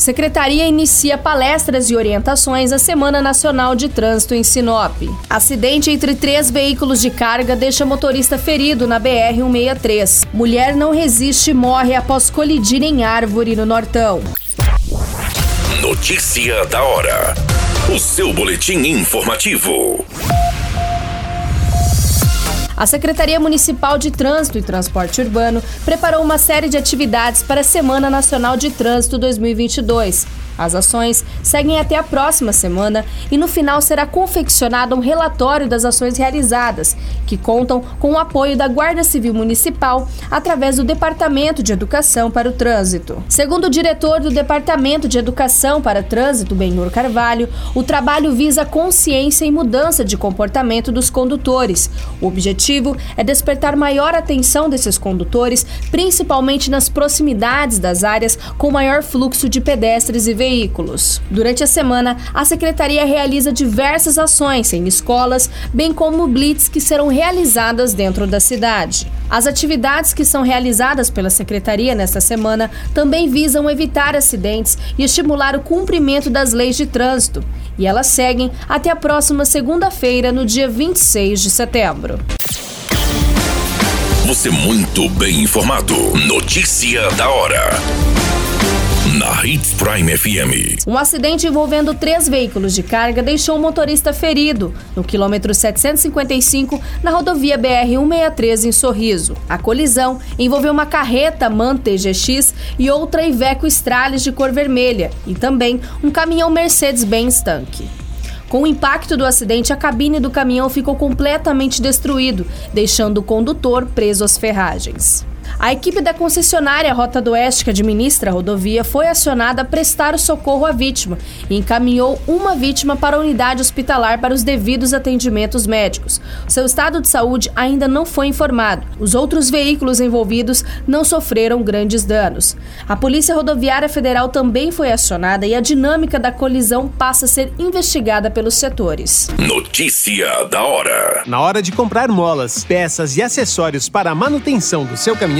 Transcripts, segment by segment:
Secretaria inicia palestras e orientações à Semana Nacional de Trânsito em Sinop. Acidente entre três veículos de carga deixa motorista ferido na BR-163. Mulher não resiste e morre após colidir em árvore no Nortão. Notícia da hora. O seu boletim informativo. A Secretaria Municipal de Trânsito e Transporte Urbano preparou uma série de atividades para a Semana Nacional de Trânsito 2022. As ações seguem até a próxima semana e no final será confeccionado um relatório das ações realizadas, que contam com o apoio da Guarda Civil Municipal através do Departamento de Educação para o Trânsito. Segundo o diretor do Departamento de Educação para o Trânsito, Benhur Carvalho, o trabalho visa consciência e mudança de comportamento dos condutores. O objetivo é despertar maior atenção desses condutores, principalmente nas proximidades das áreas com maior fluxo de pedestres e veículos. Durante a semana, a secretaria realiza diversas ações em escolas, bem como blitz que serão realizadas dentro da cidade. As atividades que são realizadas pela secretaria nesta semana também visam evitar acidentes e estimular o cumprimento das leis de trânsito. E elas seguem até a próxima segunda-feira, no dia 26 de setembro. Você muito bem informado. Notícia da hora na Hits Prime FM. Um acidente envolvendo três veículos de carga deixou um motorista ferido no quilômetro 755 na rodovia BR-163 em Sorriso. A colisão envolveu uma carreta MAN TGX e outra Iveco Stralis de cor vermelha e também um caminhão Mercedes-Benz tanque. Com o impacto do acidente, a cabine do caminhão ficou completamente destruído, deixando o condutor preso às ferragens. A equipe da concessionária Rota do Oeste, que administra a rodovia, foi acionada a prestar o socorro à vítima e encaminhou uma vítima para a unidade hospitalar para os devidos atendimentos médicos. Seu estado de saúde ainda não foi informado. Os outros veículos envolvidos não sofreram grandes danos. A Polícia Rodoviária Federal também foi acionada e a dinâmica da colisão passa a ser investigada pelos setores. Notícia da hora. Na hora de comprar molas, peças e acessórios para a manutenção do seu caminhão,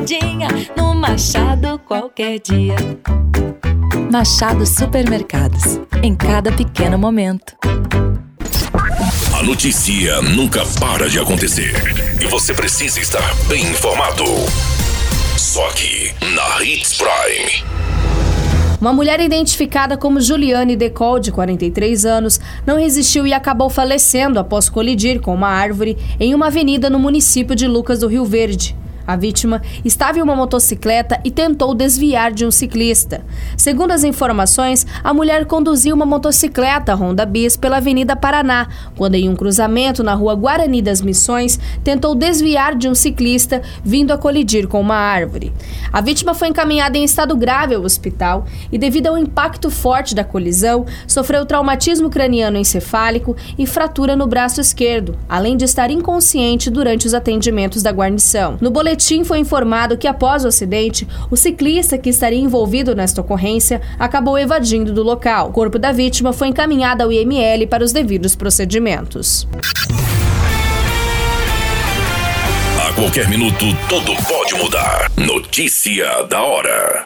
passadinha no Machado qualquer dia. Machado Supermercados. Em cada pequeno momento. A notícia nunca para de acontecer. E você precisa estar bem informado. Só aqui, na Hits Prime. Uma mulher identificada como Juliane Decol, de 43 anos, não resistiu e acabou falecendo após colidir com uma árvore em uma avenida no município de Lucas do Rio Verde. A vítima estava em uma motocicleta e tentou desviar de um ciclista. Segundo as informações, a mulher conduziu uma motocicleta Honda Bis pela Avenida Paraná, quando em um cruzamento na rua Guarani das Missões, tentou desviar de um ciclista vindo a colidir com uma árvore. A vítima foi encaminhada em estado grave ao hospital e, devido ao impacto forte da colisão, sofreu traumatismo craniano encefálico e fratura no braço esquerdo, além de estar inconsciente durante os atendimentos da guarnição. No boletim boletim foi informado que após o acidente, o ciclista que estaria envolvido nesta ocorrência acabou evadindo do local. O corpo da vítima foi encaminhado ao IML para os devidos procedimentos. A qualquer minuto, tudo pode mudar. Notícia da hora.